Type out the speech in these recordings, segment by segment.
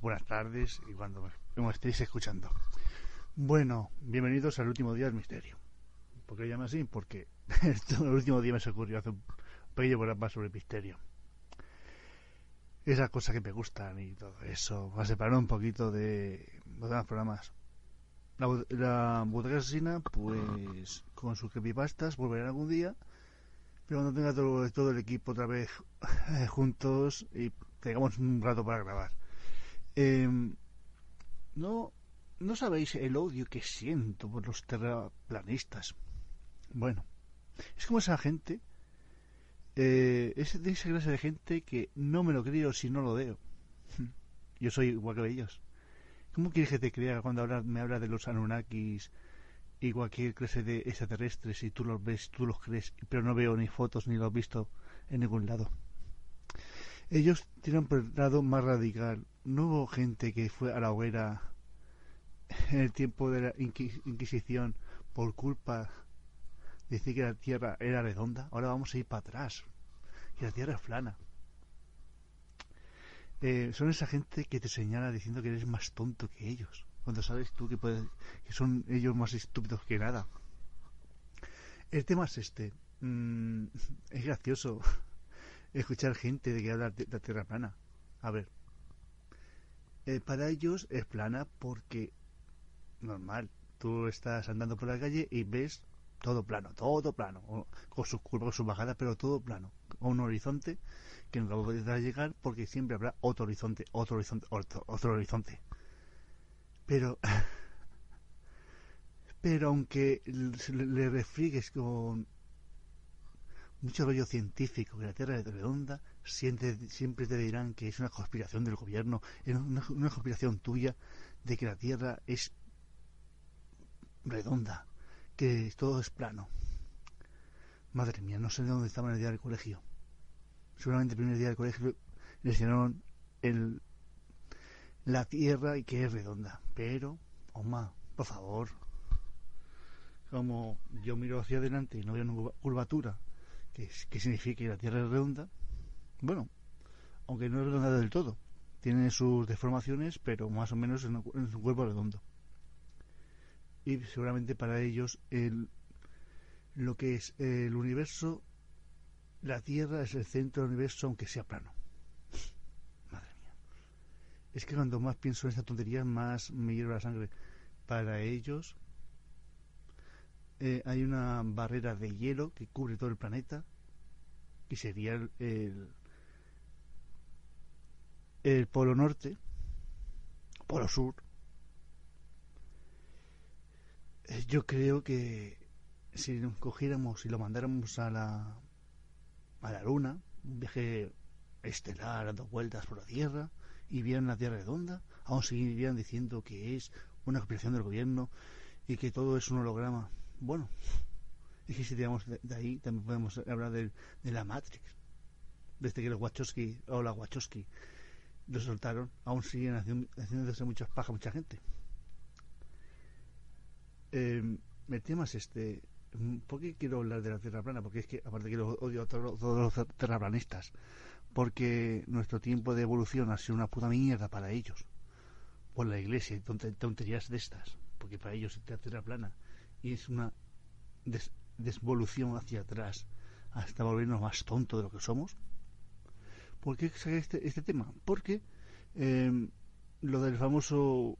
buenas tardes y cuando me, estéis escuchando. Bueno, bienvenidos al último día del misterio. ¿Por qué llama así? Porque el último día me se ocurrió hacer un pequeño programa sobre el misterio. Esas cosas que me gustan y todo eso. Va a separar un poquito de los demás programas. La, la botella asesina, pues con sus creepypastas volverá algún día. Pero cuando tenga todo, todo el equipo otra vez juntos y tengamos un rato para grabar. Em, no, no sabéis el odio que siento por los terraplanistas. Bueno, es como esa gente, eh, es de esa clase de gente que no me lo creo si no lo veo. Yo soy igual que ellos. ¿Cómo quieres que te crea cuando me habla de los Anunnakis y cualquier clase de extraterrestres y tú los ves, tú los crees, pero no veo ni fotos ni los he visto en ningún lado? Ellos tienen un lado más radical. No hubo gente que fue a la hoguera en el tiempo de la Inquisición por culpa de decir que la Tierra era redonda. Ahora vamos a ir para atrás. Y la Tierra es plana. Eh, son esa gente que te señala diciendo que eres más tonto que ellos. Cuando sabes tú que, que son ellos más estúpidos que nada. El tema es este. Mm, es gracioso escuchar gente de que habla de la Tierra plana. A ver, eh, para ellos es plana porque, normal, tú estás andando por la calle y ves todo plano, todo plano, con sus curvas, sus bajadas, pero todo plano, con un horizonte que nunca podrás llegar porque siempre habrá otro horizonte, otro horizonte, otro, otro horizonte. Pero, pero aunque le refrigues con mucho rollo científico que la Tierra es redonda, siempre, te dirán que es una conspiración del gobierno, es una, conspiración tuya de que la Tierra es redonda, que todo es plano. Madre mía, no sé de dónde estaba en el día del colegio. Seguramente el primer día del colegio le enseñaron el, la Tierra y que es redonda. Pero, Oma, por favor, como yo miro hacia adelante y no veo ninguna curvatura que, significa que la Tierra es redonda. Bueno, aunque no es redonda del todo. Tiene sus deformaciones, pero más o menos es un cuerpo redondo. Y seguramente para ellos el, lo que es el universo, la Tierra es el centro del universo, aunque sea plano. Madre mía. Es que cuando más pienso en esta tontería, más me hierve la sangre. Para ellos, eh, hay una barrera de hielo que cubre todo el planeta, que sería el, el, polo norte, polo sur. Eh, yo creo que si nos cogiéramos y lo mandáramos a la, a la Luna, un viaje estelar dando vueltas por la Tierra, y vieran la Tierra redonda, aún seguirían diciendo que es una conspiración del gobierno y que todo es un holograma bueno, y si tiramos de, ahí, también podemos hablar de, la Matrix. Desde que los Wachowski, o la Wachowski, lo soltaron, aún siguen haciendo, haciéndose muchas pajas mucha gente. Eh, el tema es este. ¿Por qué quiero hablar de la Tierra plana? Porque es que, aparte que lo odio a todos, los terraplanistas, porque nuestro tiempo de evolución ha sido una puta mierda para ellos. Por la iglesia y tonterías de estas. Porque para ellos la Tierra plana y es una desvolución hacia atrás hasta volvernos más tontos de lo que somos. ¿Por qué saqué este, este tema? Porque em, lo del famoso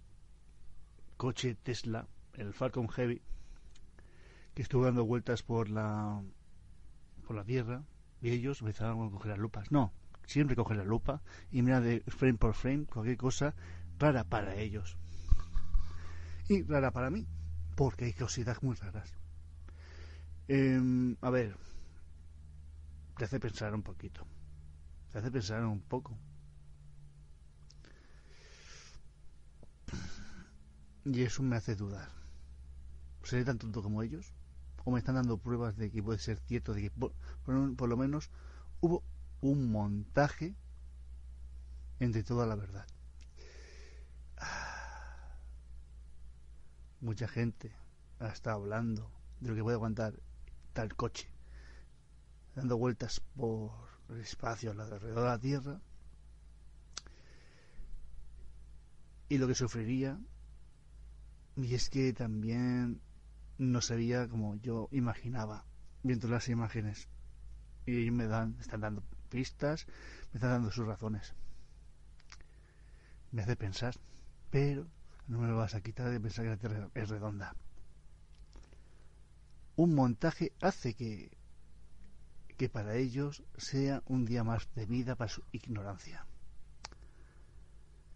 coche Tesla, el Falcon Heavy, que estuvo dando vueltas por la por la Tierra, y ellos empezaron a coger las lupas. No, siempre cogen la lupa y mira de frame por frame cualquier cosa rara para ellos. y rara para mí, porque hay cositas muy raras. Em, a ver, te hace pensar un poquito, te hace pensar un poco. Y eso me hace dudar. ¿Seré tan tonto como ellos? ¿O me están dando pruebas de que puede ser cierto, de que por, por lo menos hubo un montaje entre toda la verdad? Mucha gente ha estado hablando de lo que puede aguantar tal coche, dando vueltas por el espacio alrededor de la Tierra, y lo que sufriría, y es que también no se veía como yo imaginaba, viendo las imágenes, y me dan, están dando pistas, me están dando sus razones. Me hace pensar, pero no me vas a quitar de pensar que la Tierra es redonda. Un montaje hace que, que para ellos sea un día más de vida para su ignorancia.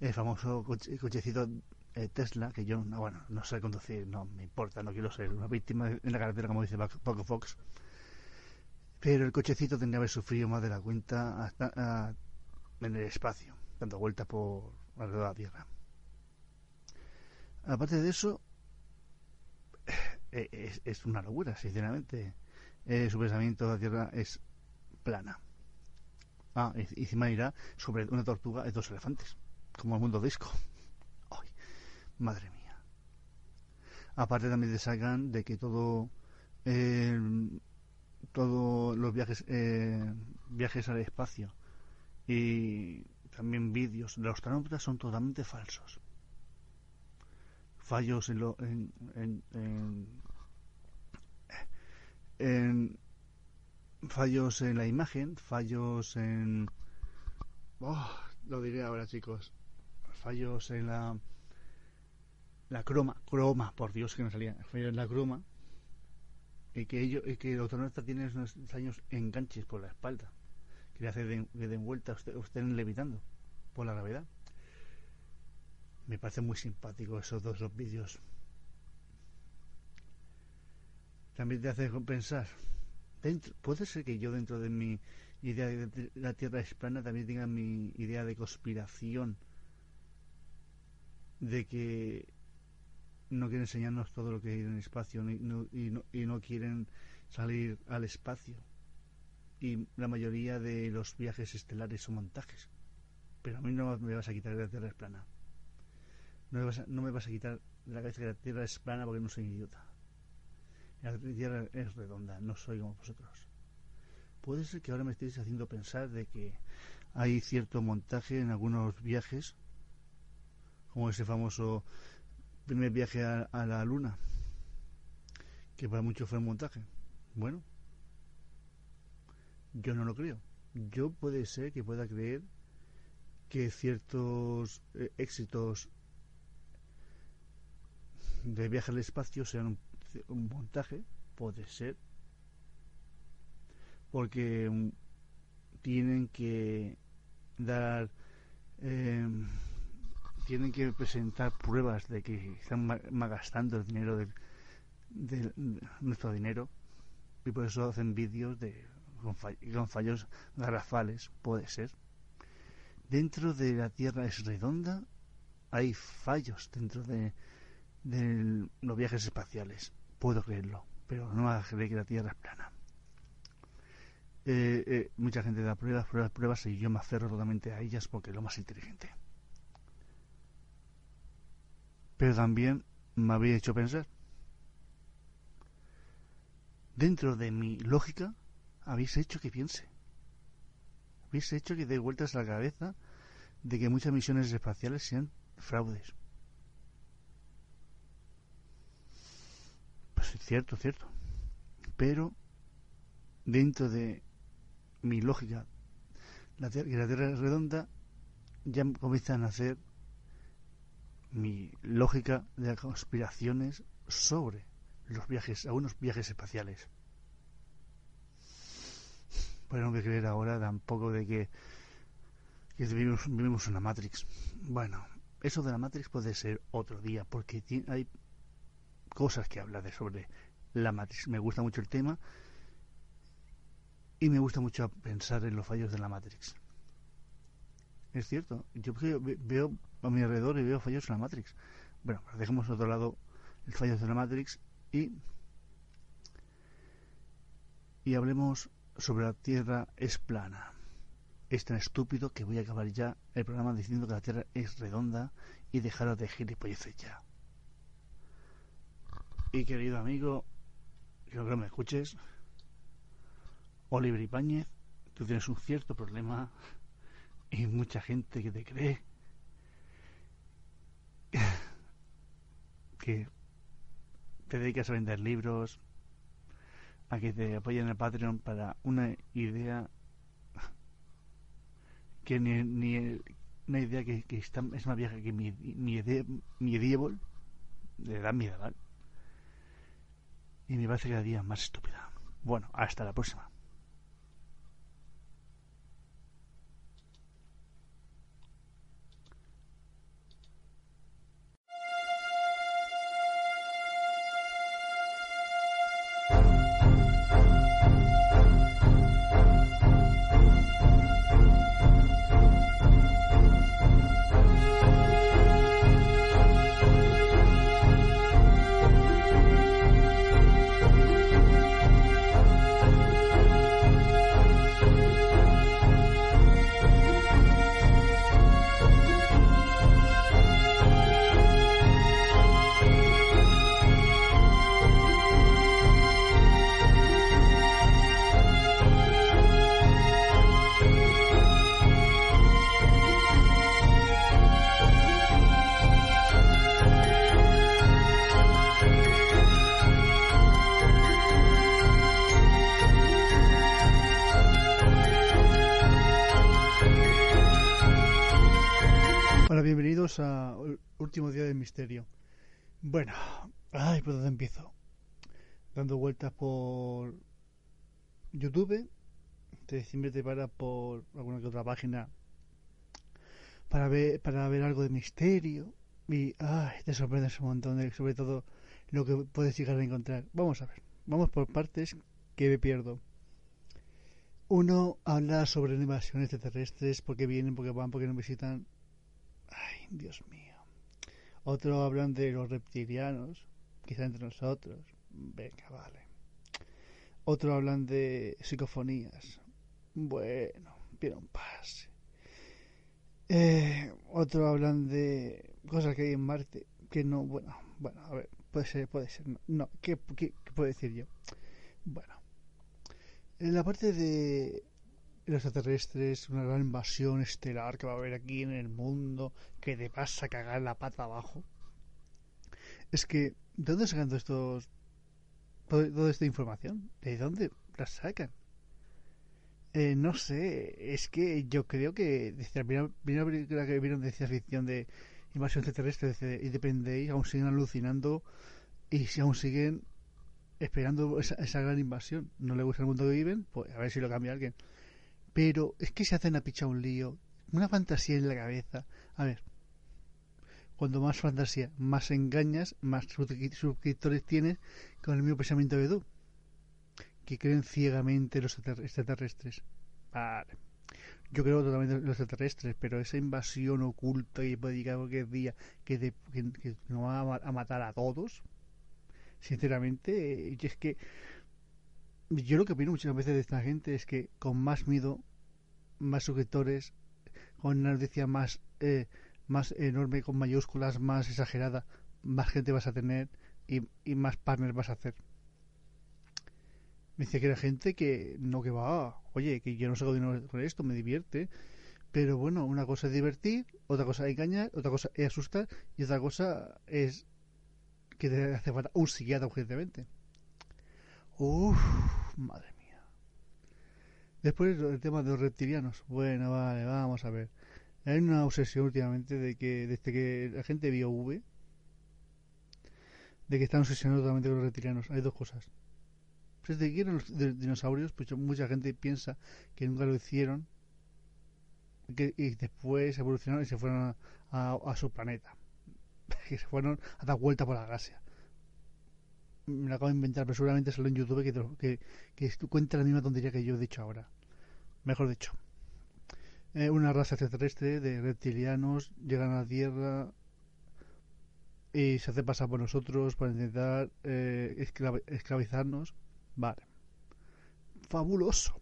El famoso cochecito eh, Tesla, que yo no, bueno, no sé conducir, no me importa, no quiero ser una víctima en la carretera como dice Paco Fox. Pero el cochecito tendría que haber sufrido más de la cuenta hasta, en el espacio, dando vueltas por alrededor de la Tierra. Aparte de eso, eh, es, una locura, sinceramente. Eh, su pensamiento de la Tierra es plana. Ah, y encima irá sobre una tortuga y dos elefantes, como el mundo disco. Madre mía. Aparte también te sacan de que todo, eh, todos los viajes, viajes al espacio y también vídeos de los astronautas son totalmente falsos fallos en, lo, en, en, fallos en la imagen, fallos en oh, lo diré ahora chicos, fallos en la la croma, croma, por Dios que no salía, fallos en la croma y que ellos y que el astronauta tiene unos años enganches por la espalda que le hace de, que den vuelta usted, usted levitando por la gravedad. Me parece muy simpático esos dos vídeos. También te hace pensar. Dentro, puede ser que yo dentro de mi idea de la Tierra es plana también tenga mi idea de conspiración. De que no quieren enseñarnos todo lo que hay en el espacio y no, y no quieren salir al espacio. Y la mayoría de los viajes estelares son montajes. Pero a mí no me vas a quitar de la Tierra es plana. No me, vas a, no me vas a quitar de la cabeza que la Tierra es plana porque no soy idiota. La Tierra es redonda, no soy como vosotros. Puede ser que ahora me estéis haciendo pensar de que hay cierto montaje en algunos viajes, como ese famoso primer viaje a, la Luna, que para muchos fue un montaje. Bueno, yo no lo creo. Yo puede ser que pueda creer que ciertos eh, éxitos de viaje al espacio sea un, montaje, puede ser, porque mm, tienen que dar, em, tienen que presentar pruebas de que están malgastando el dinero de, nuestro dinero y por eso hacen vídeos de con fallos garrafales, puede ser. Dentro de la Tierra es redonda, hay fallos dentro de de los viajes espaciales. Puedo creerlo, pero no a creer que la Tierra es plana. Eh, eh, mucha gente da pruebas, pruebas, pruebas y yo me aferro totalmente a ellas porque es lo más inteligente. Pero también me había hecho pensar. Dentro de mi lógica, habéis hecho que piense. Habéis hecho que dé vueltas a la cabeza de que muchas misiones espaciales sean fraudes. Cierto, cierto. Pero dentro de mi lógica, la que la Tierra es redonda, ya comienzan a hacer mi lógica de conspiraciones sobre los viajes, algunos viajes espaciales. Pero no que creer ahora tampoco de que, que vivimos, vivimos una Matrix. Bueno, eso de la Matrix puede ser otro día, porque hay cosas que hablar de sobre la Matrix. Me gusta mucho el tema y me gusta mucho pensar en los fallos de la Matrix. Es cierto, yo veo a mi alrededor y veo fallos en la Matrix. Bueno, dejemos a otro lado el fallo de la Matrix y y hablemos sobre la Tierra es plana. Es tan estúpido que voy a acabar ya el programa diciendo que la Tierra es redonda y dejaros de gilipolleces ya. Y querido amigo, creo que me escuches, Oliver Ibáñez, tú tienes un cierto problema y mucha gente que te cree que te dedicas a vender libros, a que te apoyen en el Patreon para una idea que ni, ni una idea que, está, es más vieja que mi, mi, idea, mi de edad medieval. Y me parece cada día más estúpida. Bueno, hasta la próxima. Último día del misterio. Bueno, ay, ¿por dónde empiezo? Dando vueltas por YouTube. Te, siempre te paras por alguna que otra página para ver, para ver algo de misterio. Y ay, te sorprendes un montón, de, sobre todo lo que puedes llegar a encontrar. Vamos a ver, vamos por partes que me pierdo. Uno habla sobre invasiones extraterrestres, porque vienen, porque van, porque nos visitan. Ay, Dios mío. Otros hablan de los reptilianos, quizá entre nosotros. Venga, vale. Otros hablan de psicofonías. Bueno, bien un pase. Eh, hablan de cosas que hay en Marte que no, bueno, bueno, a ver, puede ser, puede ser, no, ¿qué, qué, qué puedo decir yo? Bueno, en la parte de extraterrestres, una gran invasión estelar que va a haber aquí en el mundo, que te vas a cagar la pata abajo. Es que, ¿de dónde sacan estos, toda esta información? ¿De dónde la sacan? Eh, no sé, es que yo creo que desde la primera, película que vieron de ciencia ficción de invasión extraterrestre y depende aún siguen alucinando y si aún siguen esperando esa, esa, gran invasión. No le gusta el mundo que viven, pues a ver si lo cambia alguien. Pero es que se hacen a pichar un lío, una fantasía en la cabeza. A ver, cuando más fantasía, más engañas, más suscriptores tienes con el mismo pensamiento de tú, que creen ciegamente los extraterrestres. Vale. Yo creo totalmente los extraterrestres, pero esa invasión oculta y llegar cualquier día que, que, nos va a matar a todos, sinceramente, es que yo lo que opino muchas veces de esta gente es que con más miedo, más suscriptores, con una noticia más, eh, más enorme, con mayúsculas, más exagerada, más gente vas a tener y, más partners vas a hacer. Me dice que era gente que no que va, oye, que yo no saco dinero con esto, me divierte. Pero bueno, una cosa es divertir, otra cosa es engañar, otra cosa es asustar y otra cosa es que te hace falta un psiquiatra urgentemente. Uff, madre mía. Después el tema de los reptilianos. Bueno, vale, vamos a ver. Hay una obsesión últimamente de que desde que la gente vio V, de que están obsesionados totalmente con los reptilianos. Hay dos cosas. Desde que eran los dinosaurios, pues mucha gente piensa que nunca lo hicieron que, y después evolucionaron y se fueron a, su planeta. y se fueron a dar vuelta por la galaxia. Me lo acabo de inventar, pero seguramente salió en YouTube que, que, que cuenta la misma tontería que yo he dicho ahora. Mejor dicho. Eh, una raza extraterrestre de reptilianos llegan a la Tierra y se hace pasar por nosotros para intentar eh, esclavizarnos. Vale. Fabuloso.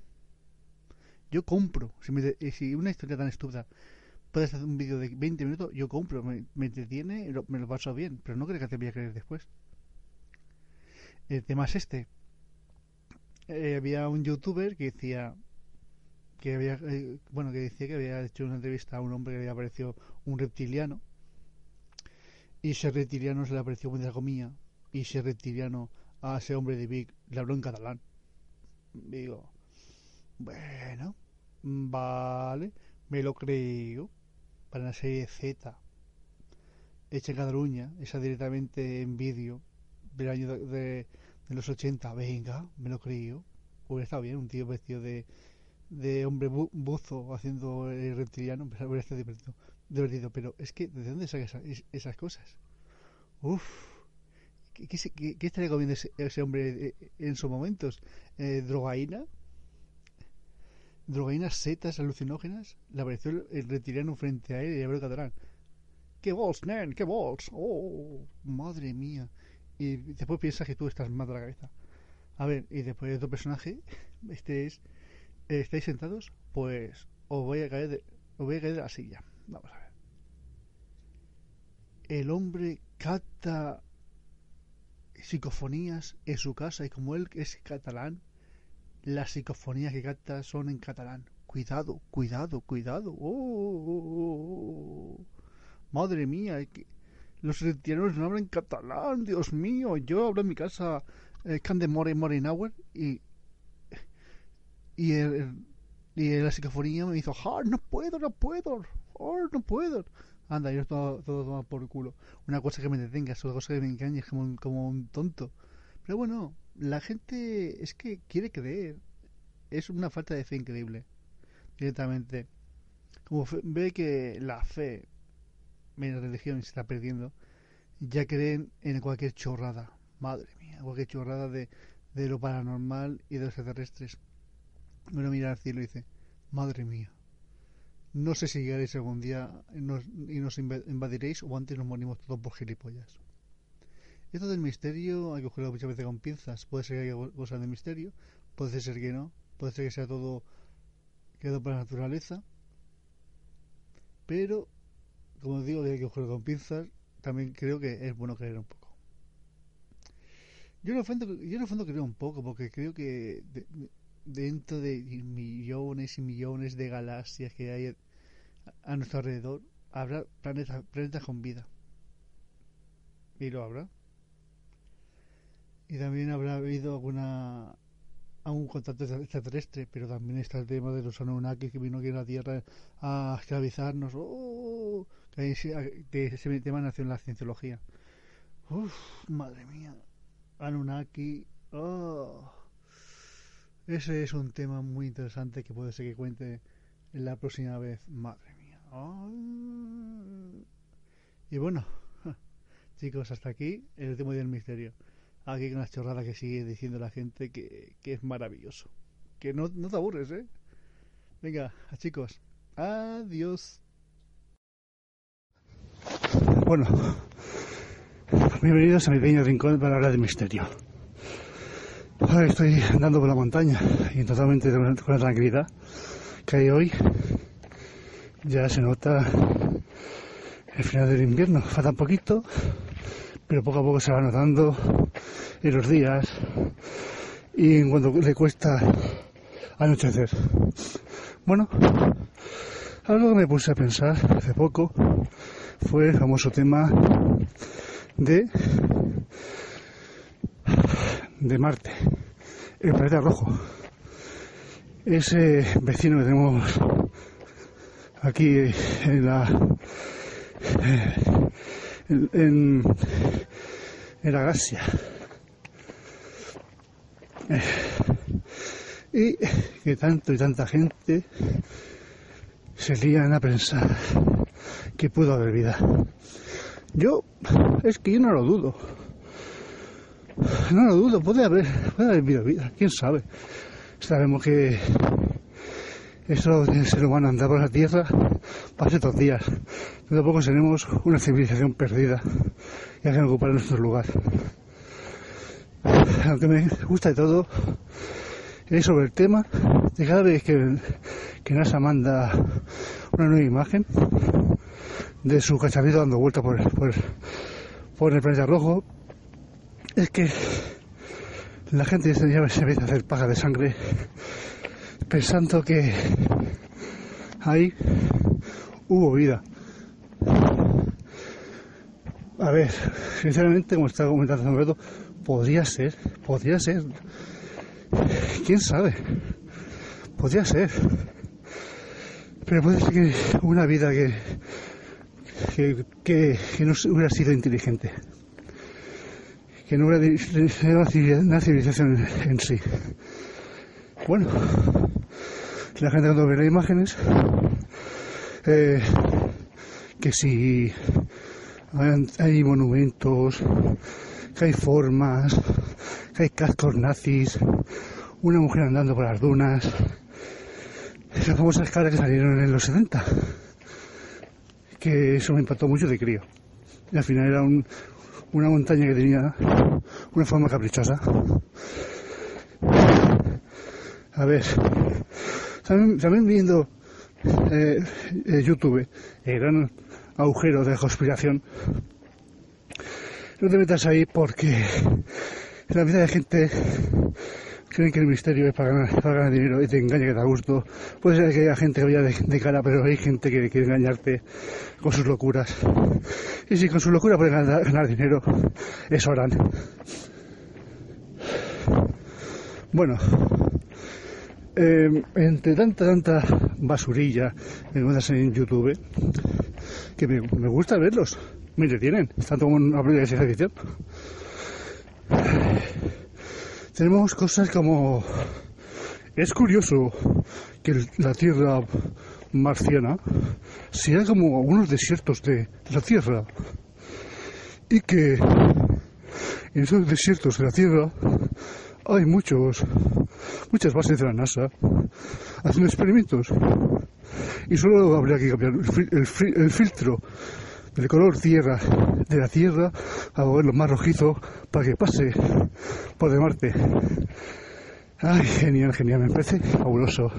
Yo compro. Si, me, si una historia tan estúpida puedes hacer un vídeo de 20 minutos, yo compro, me, me entretiene, me lo paso bien, pero no creo que te voy a creer después. El tema es este. Eh, había un youtuber que decía que había eh, bueno que decía que había hecho una entrevista a un hombre que le había aparecido un reptiliano. Y ese reptiliano se le apareció muy comía y ese reptiliano a ese hombre de Big le habló en catalán. Digo bueno vale me lo creo. Para la serie Z. Hecha en Cataluña, esa directamente en vídeo del año de, los 80, venga, me lo creo. Hubiera estado bien, un tío vestido de, de hombre buzo haciendo el reptiliano, hubiera estado divertido, divertido. Pero es que, ¿de dónde saca esas cosas? Uf, ¿qué, qué, estaría comiendo ese, hombre eh, en sus momentos? Eh, ¿Drogaína? drogaínas setas alucinógenas, le apareció el, reptiliano frente a él y habló catalán. ¡Qué vols, nen! ¡Qué vols! ¡Oh! ¡Madre mía! Y después piensas que tú estás mal de la cabeza. A ver, y después de otro personaje, este es... ¿Estáis sentados? Pues os voy a caer de, os voy a caer de la silla. Vamos a ver. El hombre capta psicofonías en su casa y como él es catalán, las psicofonías que canta son en catalán. Cuidado, cuidado, cuidado. Oh, oh, oh, Madre mía, los retiranos no hablan catalán, Dios mío. Yo hablo en mi casa eh, Can de More Morenauer y y, el, y la psicofonía me hizo, ah, no puedo, no puedo, oh, no puedo. Anda, yo todo, todo por el culo. Una cosa que me detenga, otra cosa que me engañe como, como un tonto. Pero bueno, la gente es que quiere creer. Es una falta de fe increíble. Directamente. Como ve que la fe la religión se está perdiendo, ya creen en cualquier chorrada. Madre mía, cualquier chorrada de, de lo paranormal y de los extraterrestres. Uno mira al cielo y dice, madre mía, no sé si llegaréis algún día y nos, invadiréis o antes nos morimos todos por gilipollas. Esto del misterio hay que cogerlo muchas veces con pinzas. Puede ser que haya cosas de misterio, puede ser que no, puede ser que sea todo quedado por la naturaleza. Pero, como digo, hay que cogerlo con pinzas. También creo que es bueno creer un poco. Yo en el fondo, yo en el fondo creo un poco, porque creo que dentro de millones y millones de galaxias que hay a nuestro alrededor, habrá planetas, planetas con vida. Y lo habrá. Y también habrá habido alguna algún contacto extraterrestre, pero también está el tema de los Anunnaki que vino aquí a la Tierra a esclavizarnos. ¡Oh! Que ese tema nació en la cienciología. Uf, madre mía. Anunnaki. Oh. Ese es un tema muy interesante que puede ser que cuente en la próxima vez. Madre mía. Oh. Y bueno, chicos, hasta aquí el tema del misterio aquí con las chorradas que sigue diciendo la gente que, es maravilloso. Que no, no te aburres, ¿eh? Venga, chicos, adiós. Bueno, bienvenidos a mi pequeño rincón para hablar de misterio. Ahora estoy andando por la montaña y totalmente con la tranquilidad que hay hoy. Ya se nota el final del invierno, falta un poquito, pero poco a poco se va notando en los días y en cuanto le cuesta anochecer. Bueno, algo que me puse a pensar hace poco fue el famoso tema de de Marte, el planeta rojo. Ese vecino que tenemos aquí en la en, en la galaxia y que tanto y tanta gente se lían a pensar que pudo haber vida. Yo, es que yo no lo dudo. No lo dudo, puede haber, puede haber vida, quién sabe. Sabemos que eso del ser humano andar por la tierra pasa estos días. Tampoco seremos una civilización perdida y que ocupar nuestro lugar. Aunque me gusta de todo, es sobre el tema de cada vez que, que NASA manda una nueva imagen de su cacharrito dando vuelta por, por, el planeta rojo, es que la gente se empieza a hacer paga de sangre pensando que ahí hubo vida. A ver, sinceramente, como está comentando Alberto, podría ser, podría ser. ¿Quién sabe? Podría ser. Pero puede ser que una vida que, que, no hubiera sido inteligente. Que no hubiera sido una civilización en sí. Bueno, la gente cuando ve las imágenes, eh, que si hay monumentos, que hay formas, que hay cascos nazis, una mujer andando por las dunas, esas famosas caras que salieron en los 70, que eso me impactó mucho de crío. Y al final era un, una montaña que tenía una forma caprichosa. A ver, también, viendo eh, eh, YouTube, el gran agujero de conspiración, no te metas ahí porque la vida de gente creen que el misterio es para ganar, para ganar dinero y te engaña que te da gusto. Puede ser que haya gente que vaya de, cara, pero hay gente que quiere engañarte con sus locuras. Y si con sus locuras pueden ganar, dinero, eso harán. Bueno, eh, entre tanta, tanta basurilla que encuentras en YouTube, que me, gusta verlos, me entretienen, tanto como una película de ciencia. Tenemos cosas como... Es curioso que la Tierra marciana sea como algunos desiertos de la Tierra y que en esos desiertos de la Tierra hay muchos, muchas bases de la NASA haciendo experimentos. Y solo habría que cambiar el, el filtro del color tierra de la Tierra a moverlo más rojizo para que pase por de Marte. Ay, genial, genial, me parece fabuloso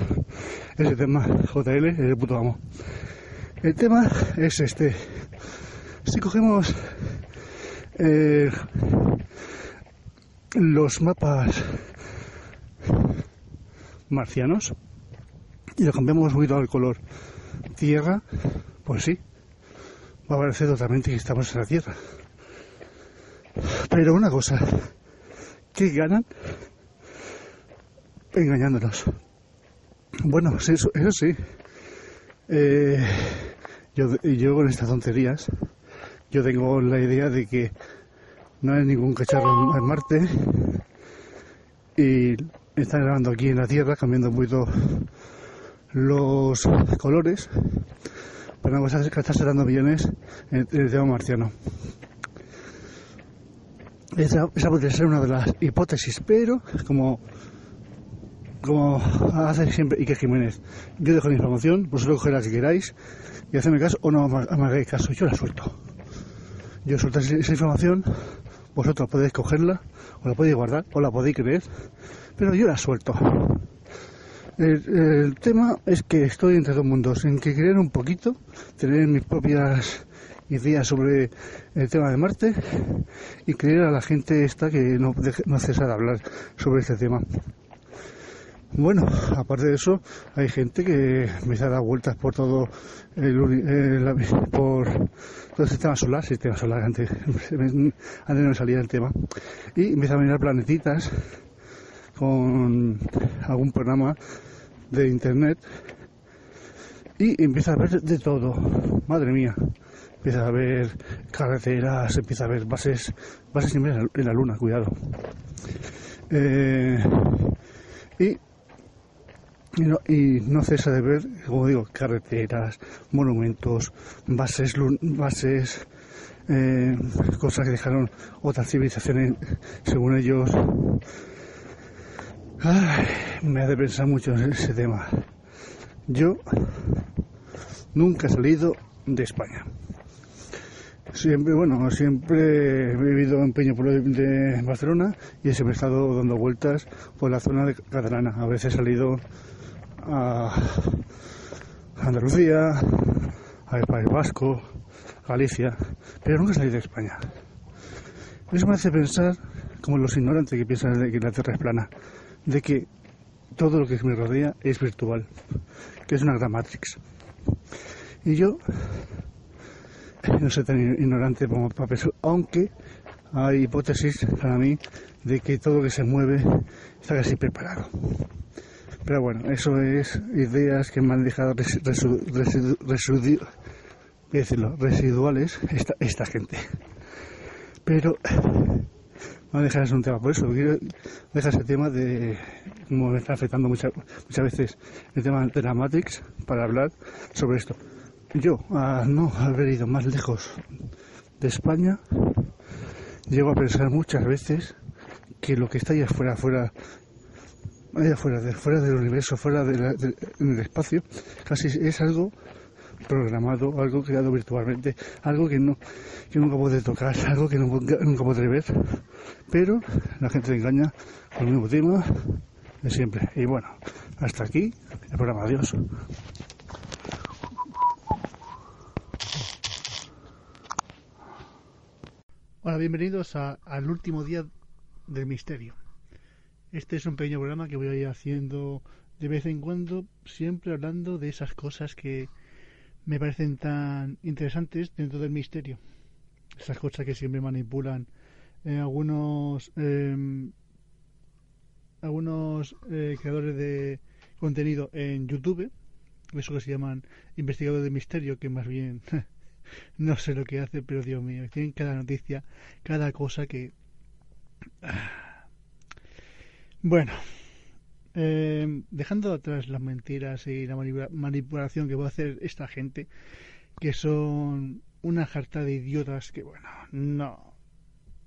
ese tema, JL, es el puto amo. El tema es este. Si cogemos eh, los mapas marcianos y lo cambiamos un poquito al color tierra, pues sí, va a parecer totalmente que estamos en la tierra. Pero una cosa, ¿qué ganan? Engañándonos. Bueno, eso, sí. Eh, yo, yo con estas tonterías, yo tengo la idea de que no hay ningún cacharro en Marte y están grabando aquí en la Tierra, cambiando un poquito los colores para no gastarse dando millones en el tema marciano. Esa, esa podría ser una de las hipótesis, pero como como hace siempre Ike Jiménez, yo dejo la información, vosotros coged la que queráis y hacedme caso o no me hagáis caso, yo la suelto. Yo suelto esa información vosotros podéis cogerla, o la podéis guardar, o la podéis creer, pero yo la suelto. El, tema es que estoy entre dos mundos, en que creer un poquito, tener mis propias ideas sobre el tema de Marte y creer a la gente esta que no, no cesa de hablar sobre este tema. Bueno, aparte de eso, hay gente que me a dar vueltas por todo el, por todo el sistema solar, sistema solar, antes, antes no me salía el tema, y empieza a mirar planetitas con algún programa de internet y empieza a ver de todo, madre mía, empieza a ver carreteras, empieza a ver bases, bases en la luna, cuidado. Eh, y y no, y no cesa de ver, como digo, carreteras, monumentos, bases, bases eh, cosas que dejaron otras civilizaciones, según ellos. Me hace pensar mucho en ese tema. Yo nunca he salido de España. Siempre, bueno, siempre he vivido en Peño de Barcelona y siempre he estado dando vueltas por la zona de catalana. A veces he salido a Andalucía, al País Vasco, Galicia, pero nunca salí de España. Eso me hace pensar, como los ignorantes que piensan que la Tierra es plana, de que todo lo que me rodea es virtual, que es una gran Matrix. Y yo no soy tan ignorante como para aunque hay hipótesis para mí de que todo lo que se mueve está casi preparado. Pero bueno, eso es ideas que me han dejado decirlo, residuales esta, esta gente. Pero no dejar es un tema, por eso quiero dejar ese tema de cómo me está afectando muchas, muchas veces el tema de la Matrix para hablar sobre esto. Yo, a no haber ido más lejos de España, llego a pensar muchas veces que lo que está allá afuera, fuera, allá afuera, de, fuera del universo, fuera del espacio, casi es algo programado, algo creado virtualmente, algo que no que nunca puede tocar, algo que nunca, nunca podré ver, pero la gente se engaña con el mismo tema de siempre. Y bueno, hasta aquí el programa. Adiós. Hola, bienvenidos al último día del misterio. Este es un pequeño programa que voy a ir haciendo de vez en cuando, siempre hablando de esas cosas que me parecen tan interesantes dentro del misterio. Esas cosas que siempre manipulan eh, algunos em, algunos eh, creadores de contenido en YouTube, eso que se llaman investigadores de misterio, que más bien no sé lo que hace, pero Dios mío, tienen cada noticia, cada cosa que... Bueno, eh, dejando atrás las mentiras y la manipulación que va a hacer esta gente, que son una jarta de idiotas que, bueno, no.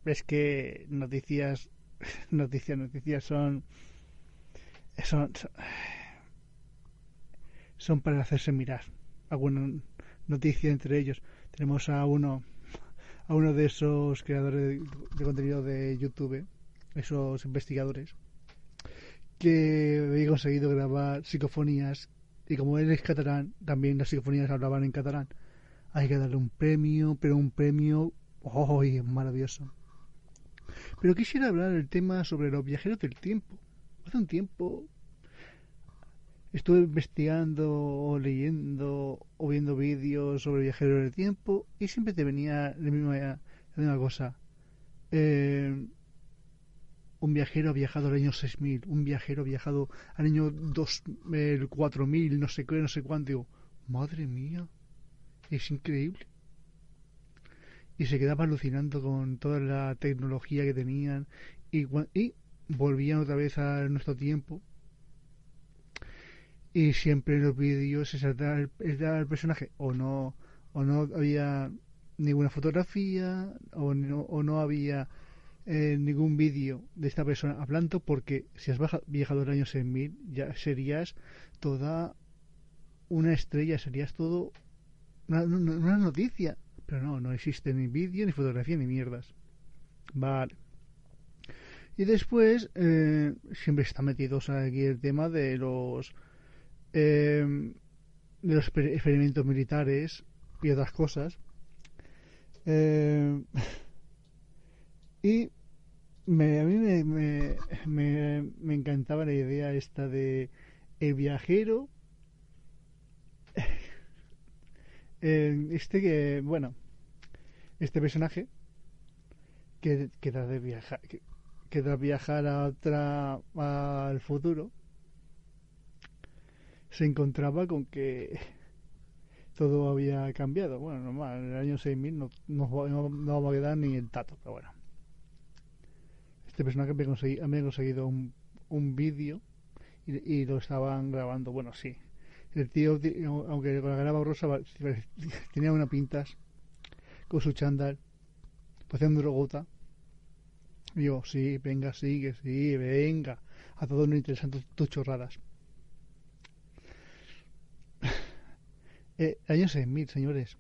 Es que noticias, noticias, noticias son, son, son para hacerse mirar. Alguna noticia entre ellos. Tenemos a uno, a uno de esos creadores de contenido de YouTube, esos investigadores, que había conseguido grabar psicofonías y como él es catalán, también las psicofonías hablaban en catalán. Hay que darle un premio, pero un premio ¡oh! maravilloso. Pero quisiera hablar del tema sobre los viajeros del tiempo. Hace un tiempo estuve investigando o leyendo o viendo vídeos sobre viajeros del tiempo y siempre te venía la misma, la misma cosa. Eh, un viajero ha viajado al año 6000, un viajero ha viajado al año 2000, 4000, no sé qué, no sé cuánto. Digo, madre mía, es increíble. Y se quedaba alucinando con toda la tecnología que tenían y, y volvían otra vez a nuestro tiempo. Y siempre en los vídeos se saltaba el, el, personaje o no o no había ninguna fotografía o no, o no había ningún vídeo de esta persona hablando porque si has viajado el año 6000 ya serías toda una estrella, serías todo una, noticia. Pero no, no existe ni vídeo, ni fotografía, ni mierdas. Vale. Y después eh, siempre está metido aquí el tema de los eh, de los experimentos militares y otras cosas. Eh, y me, a mí me, me, me, encantaba la idea esta de el viajero. este que, bueno, este personaje que, que da de viajar, que, da viajar a otra, al futuro, se encontraba con que todo había cambiado. Bueno, normal, en el año 6000 no, no, no, no va a quedar ni el tato, pero bueno este personaje me, conseguido un, un vídeo y, lo estaban grabando. Bueno, sí. El tío, aunque con la graba rosa, tenía una pintas con su chándal, parecía un drogota. Y sí, venga, sigue, sí, venga. A todos nos interesan tus chorradas. Eh, año 6000, señores.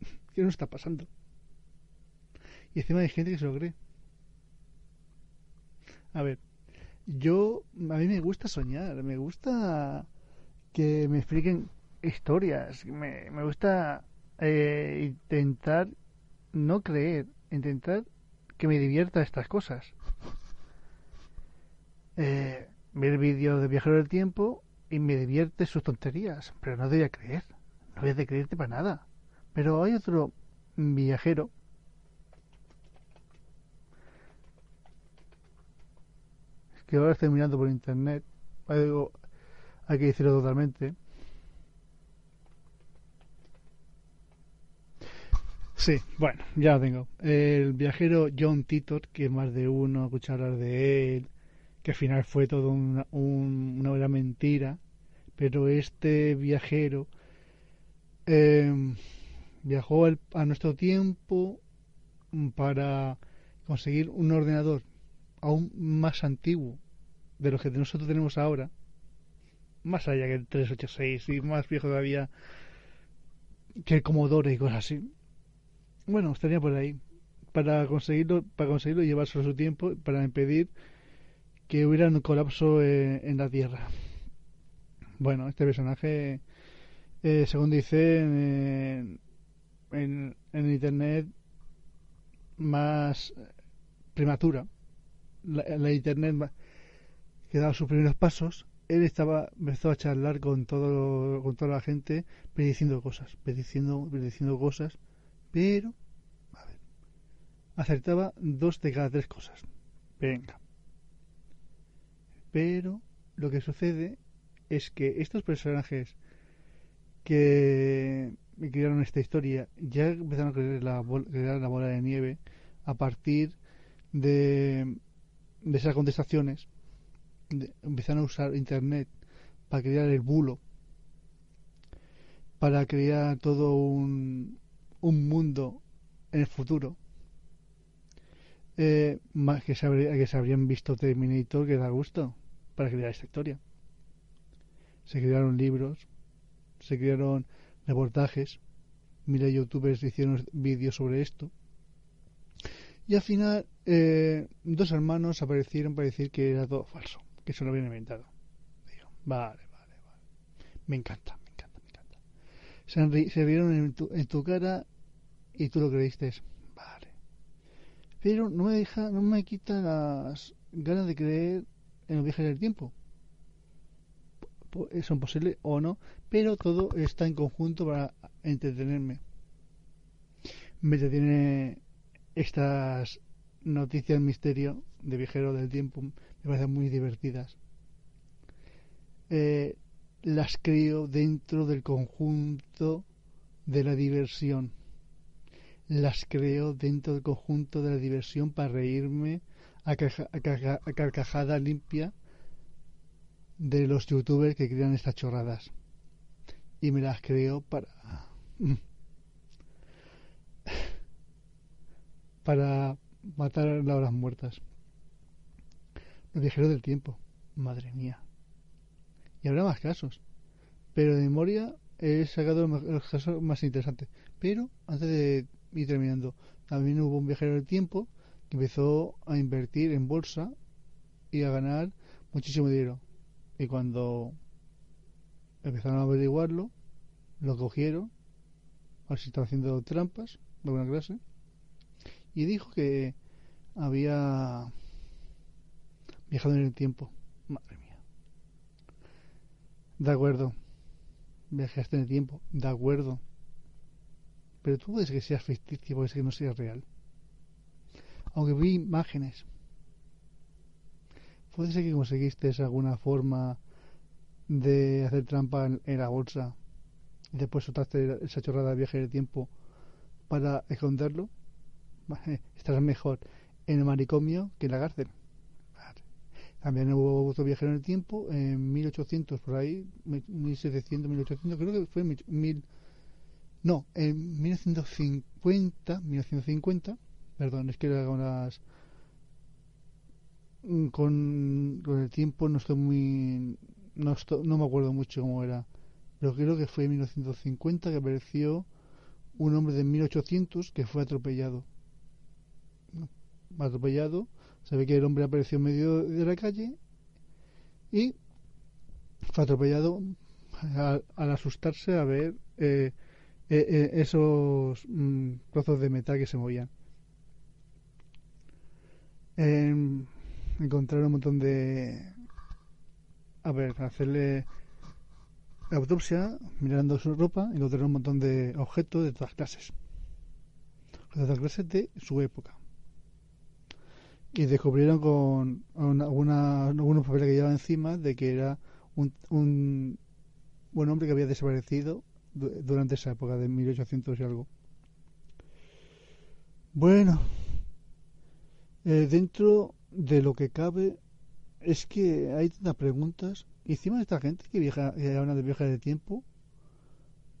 ¿Qué nos está pasando? Y encima hay gente que se lo cree. A ver, yo, a mí me gusta soñar, me gusta que me expliquen historias, me, me gusta eh, intentar no creer, intentar que me divierta estas cosas. Eh, ver vídeos de viajero del tiempo y me divierte sus tonterías, pero no a creer, no voy a creerte para nada. Pero hay otro viajero que ahora estoy mirando por internet, hay que decirlo totalmente. Sí, bueno, ya lo tengo. El viajero John Titor, que más de uno ha escuchado hablar de él, que al final fue todo una, una mentira, pero este viajero em, viajó a nuestro tiempo para conseguir un ordenador aún más antiguo de lo que nosotros tenemos ahora más allá que el 386 y más viejo todavía que el Commodore y cosas así. Bueno, estaría por ahí. Para conseguirlo, para conseguirlo llevarse a su tiempo, para impedir que hubiera un colapso eh, en la Tierra. Bueno, este personaje, eh, según dicen en, en, internet, más prematura. La, la internet que daba sus primeros pasos él estaba empezó a charlar con todo con toda la gente prediciendo cosas prediciendo prediciendo cosas pero a ver acertaba dos de cada tres cosas. Venga. Pero lo que sucede es que estos personajes que crearon esta historia ya empezaron a crear la, crear la bola de nieve a partir de, de esas contestaciones empezaron a usar internet para crear el bulo, para crear todo un, un mundo en el futuro. Eh, más que se, que se habrían visto Terminator que da gusto para crear esta historia. Se crearon libros, se crearon reportajes, mira youtubers hicieron vídeos sobre esto. Y al final, eh, dos hermanos aparecieron para decir que era todo falso que se lo habían inventado. vale, vale, vale. Me encanta, me encanta, me encanta. Se, se rieron en tu, en tu, cara y tú lo creíste. Vale. Pero no me deja, no me quita las ganas de creer en los viajes del tiempo. Son posibles o no, pero todo está en conjunto para entretenerme. Me entretiene estas noticias misterio de viajero del tiempo me parecen muy divertidas. Eh, las creo dentro del conjunto de la diversión. Las creo dentro del conjunto de la diversión para reírme a, carcajada limpia de los youtubers que crean estas chorradas. Y me las creo para... para matar las horas muertas. Los viajeros del tiempo. Madre mía. Y habrá más casos. Pero de memoria he sacado los casos más interesantes. Pero antes de ir terminando, también hubo un viajero del tiempo que empezó a invertir en bolsa y a ganar muchísimo dinero. Y cuando empezaron a averiguarlo, lo cogieron, a ver si estaba haciendo trampas de alguna clase, y dijo que había Viajando en el tiempo. Madre mía. De acuerdo. Viajaste en el tiempo. De acuerdo. Pero tú puedes que seas ficticio, puedes que no sea real. Aunque vi imágenes. Puede ser que conseguiste alguna forma de hacer trampa en, la bolsa y después soltaste esa chorrada de viaje en el tiempo para esconderlo. Estarás mejor en el manicomio que en la cárcel. También hubo otro viajero en el tiempo, en 1800 por ahí, 1700, 1800, creo que fue en mil, no, en 1950, 1950, perdón, es que era unas con, con el tiempo no estoy muy no, no me acuerdo mucho cómo era pero creo que fue en 1950 que apareció un hombre de 1800 que fue atropellado atropellado se ve que el hombre apareció en medio de la calle y fue atropellado al, asustarse a ver eh, eh, eh, esos mm, trozos de metal que se movían. encontraron un montón de... A ver, hacerle la autopsia, mirando su ropa, encontraron un montón de objetos de todas clases. De todas clases de su época y descubrieron con algunos papeles que llevaba encima de que era un, un buen hombre que había desaparecido durante esa época de 1800 y algo. Bueno, eh, dentro de lo que cabe es que hay tantas preguntas. Y encima de esta gente que viaja, que habla de viajes de tiempo,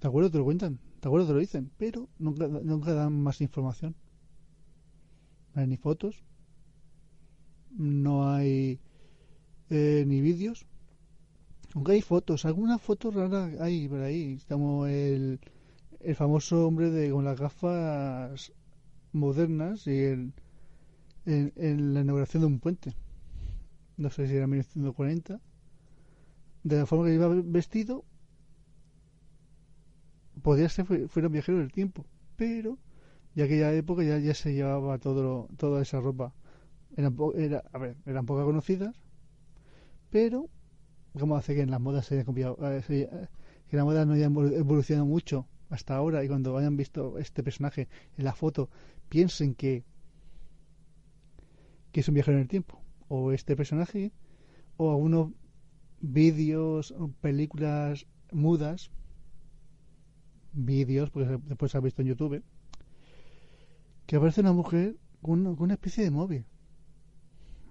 ¿te acuerdas? Te lo cuentan, ¿te acuerdas? Te lo dicen, pero nunca, nunca dan más información. No hay ni fotos, no hay eh, ni vídeos. Aunque hay fotos, algunas fotos raras hay por ahí. Estamos el, el famoso hombre de con las gafas modernas y el, en, la inauguración de un puente. No sé si era 1940. De la forma que iba vestido, podría ser fuera un viajero del tiempo, pero ya aquella época ya, ya se llevaba todo toda esa ropa eran, era, a ver, eran poco conocidas, pero como hace que en las modas se haya cambiado, eh, eh, que la moda no haya evolucionado mucho hasta ahora y cuando hayan visto este personaje en la foto piensen que que es un viajero en el tiempo. O este personaje o algunos vídeos películas mudas vídeos porque después se ha visto en YouTube que aparece una mujer con una especie de móvil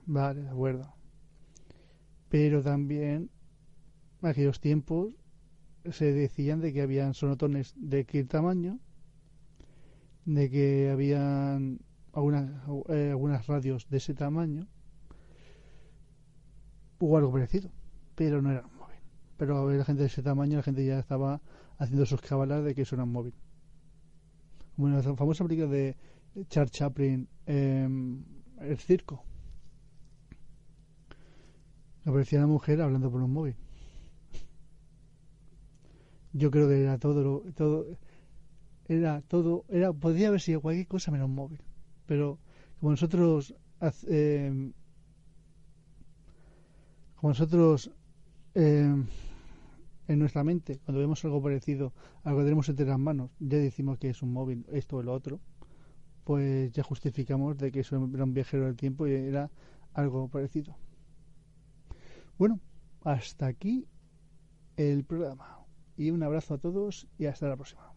Vale, de acuerdo. Pero también, en aquellos tiempos, se decían de que habían sonotones de qué tamaño, de que habían algunas, eh, algunas radios de ese tamaño, o algo parecido, pero no era un móvil. Pero a ver, la gente de ese tamaño, la gente ya estaba haciendo sus cabalas de que eso era un móvil. Como la famosa película de Charles Chaplin, em, El Circo aparecía una mujer hablando por un móvil. Yo creo que era todo, todo, era todo, era, podría haber sido cualquier cosa menos móvil. Pero como nosotros, eh, como nosotros eh, en nuestra mente, cuando vemos algo parecido algo que tenemos entre las manos, ya decimos que es un móvil, esto o lo otro, pues ya justificamos de que eso era un viajero del tiempo y era algo parecido. Bueno, hasta aquí el programa. Y un abrazo a todos y hasta la próxima.